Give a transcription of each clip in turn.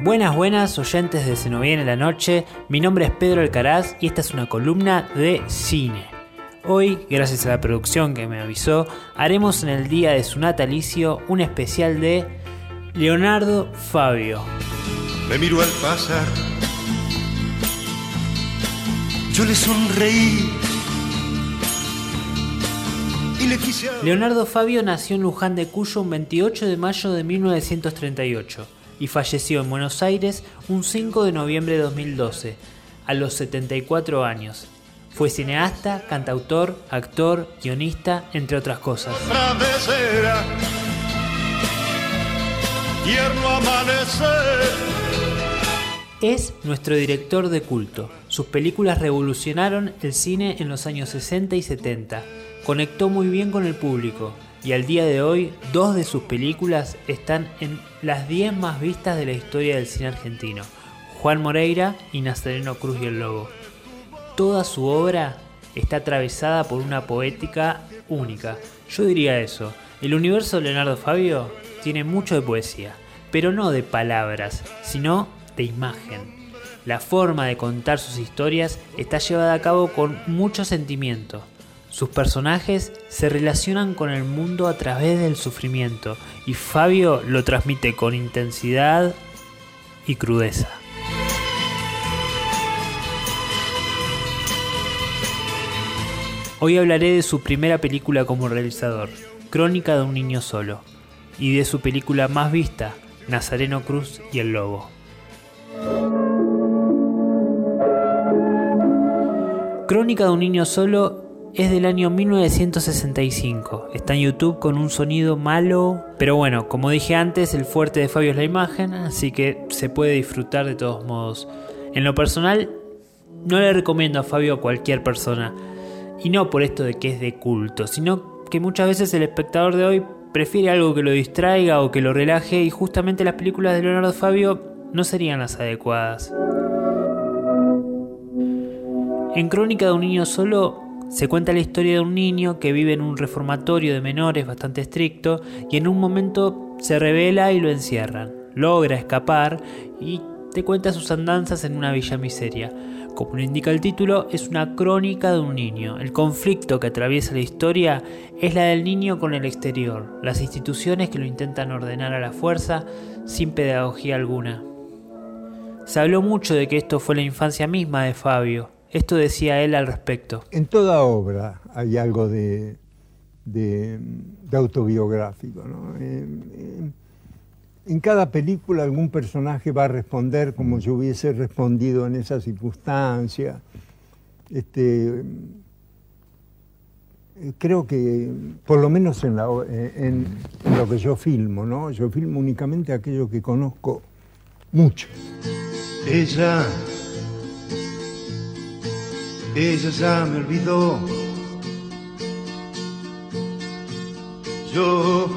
Buenas, buenas oyentes de Se nos viene la noche. Mi nombre es Pedro Alcaraz y esta es una columna de cine. Hoy, gracias a la producción que me avisó, haremos en el día de su natalicio un especial de Leonardo Fabio. Me miró al pasar. Yo le sonreí. Leonardo Fabio nació en Luján de Cuyo un 28 de mayo de 1938 y falleció en Buenos Aires un 5 de noviembre de 2012, a los 74 años. Fue cineasta, cantautor, actor, guionista, entre otras cosas. travesera. Tierno amanecer. Es nuestro director de culto. Sus películas revolucionaron el cine en los años 60 y 70. Conectó muy bien con el público y al día de hoy dos de sus películas están en las 10 más vistas de la historia del cine argentino. Juan Moreira y Nazareno Cruz y el Lobo. Toda su obra está atravesada por una poética única. Yo diría eso. El universo de Leonardo Fabio tiene mucho de poesía, pero no de palabras, sino de imagen. La forma de contar sus historias está llevada a cabo con mucho sentimiento. Sus personajes se relacionan con el mundo a través del sufrimiento y Fabio lo transmite con intensidad y crudeza. Hoy hablaré de su primera película como realizador, Crónica de un niño solo, y de su película más vista, Nazareno Cruz y el Lobo. Crónica de un niño solo es del año 1965. Está en YouTube con un sonido malo, pero bueno, como dije antes, el fuerte de Fabio es la imagen, así que se puede disfrutar de todos modos. En lo personal, no le recomiendo a Fabio a cualquier persona, y no por esto de que es de culto, sino que muchas veces el espectador de hoy prefiere algo que lo distraiga o que lo relaje, y justamente las películas de Leonardo Fabio no serían las adecuadas. En Crónica de un niño solo se cuenta la historia de un niño que vive en un reformatorio de menores bastante estricto y en un momento se revela y lo encierran. Logra escapar y te cuenta sus andanzas en una villa miseria. Como lo indica el título, es una crónica de un niño. El conflicto que atraviesa la historia es la del niño con el exterior, las instituciones que lo intentan ordenar a la fuerza sin pedagogía alguna. Se habló mucho de que esto fue la infancia misma de Fabio. Esto decía él al respecto. En toda obra hay algo de, de- de autobiográfico. ¿no? En, en- en cada película algún personaje va a responder como yo hubiese respondido en esa circunstancia. Este, creo que, por lo menos en, la o- en- en lo que yo filmo, ¿no? yo filmo únicamente aquello que conozco mucho. Ella. Ella ya me olvidó. Yo.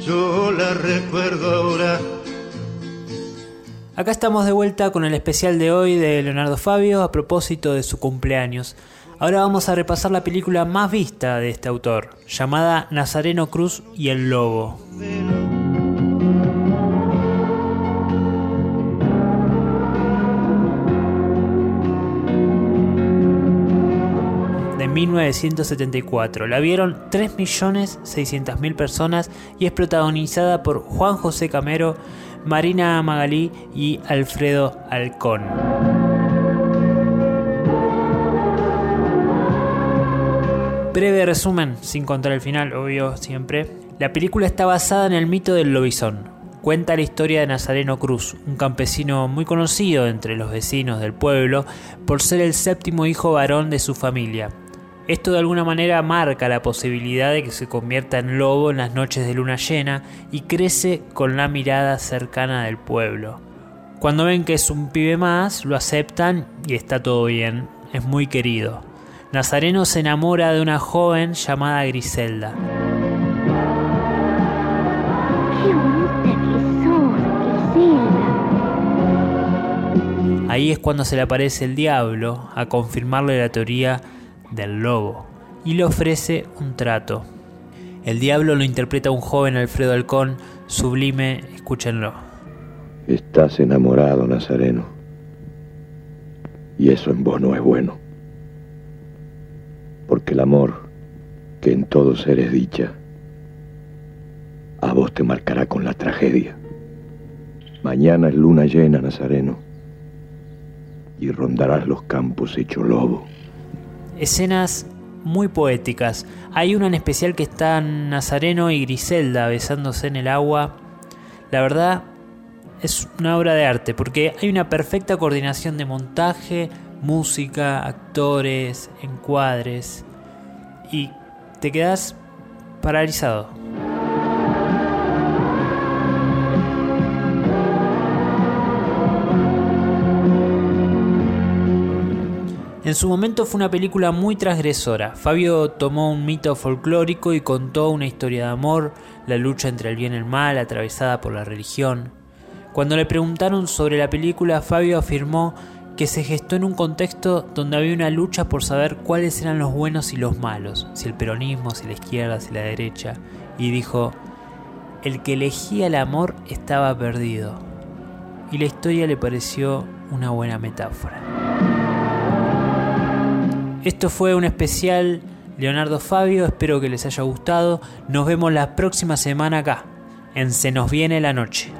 Yo la recuerdo ahora. Acá estamos de vuelta con el especial de hoy de Leonardo Fabio a propósito de su cumpleaños. Ahora vamos a repasar la película más vista de este autor, llamada Nazareno Cruz y el Lobo. 1974. La vieron 3.600.000 personas y es protagonizada por Juan José Camero, Marina Magalí y Alfredo Alcón. Breve resumen, sin contar el final, obvio, siempre. La película está basada en el mito del lobizón. Cuenta la historia de Nazareno Cruz, un campesino muy conocido entre los vecinos del pueblo por ser el séptimo hijo varón de su familia. Esto de alguna manera marca la posibilidad de que se convierta en lobo en las noches de luna llena y crece con la mirada cercana del pueblo. Cuando ven que es un pibe más, lo aceptan y está todo bien, es muy querido. Nazareno se enamora de una joven llamada Griselda. Qué bonita que sos, Griselda. Ahí es cuando se le aparece el diablo a confirmarle la teoría del lobo y le ofrece un trato. El diablo lo interpreta un joven Alfredo Halcón, sublime, escúchenlo. Estás enamorado, Nazareno. Y eso en vos no es bueno. Porque el amor, que en todos eres dicha, a vos te marcará con la tragedia. Mañana es luna llena, Nazareno, y rondarás los campos hecho lobo. Escenas muy poéticas. Hay una en especial que están Nazareno y Griselda besándose en el agua. La verdad es una obra de arte porque hay una perfecta coordinación de montaje, música, actores, encuadres y te quedas paralizado. En su momento fue una película muy transgresora. Fabio tomó un mito folclórico y contó una historia de amor, la lucha entre el bien y el mal atravesada por la religión. Cuando le preguntaron sobre la película, Fabio afirmó que se gestó en un contexto donde había una lucha por saber cuáles eran los buenos y los malos, si el peronismo, si la izquierda, si la derecha, y dijo, el que elegía el amor estaba perdido. Y la historia le pareció una buena metáfora. Esto fue un especial Leonardo Fabio, espero que les haya gustado. Nos vemos la próxima semana acá, en Se nos viene la noche.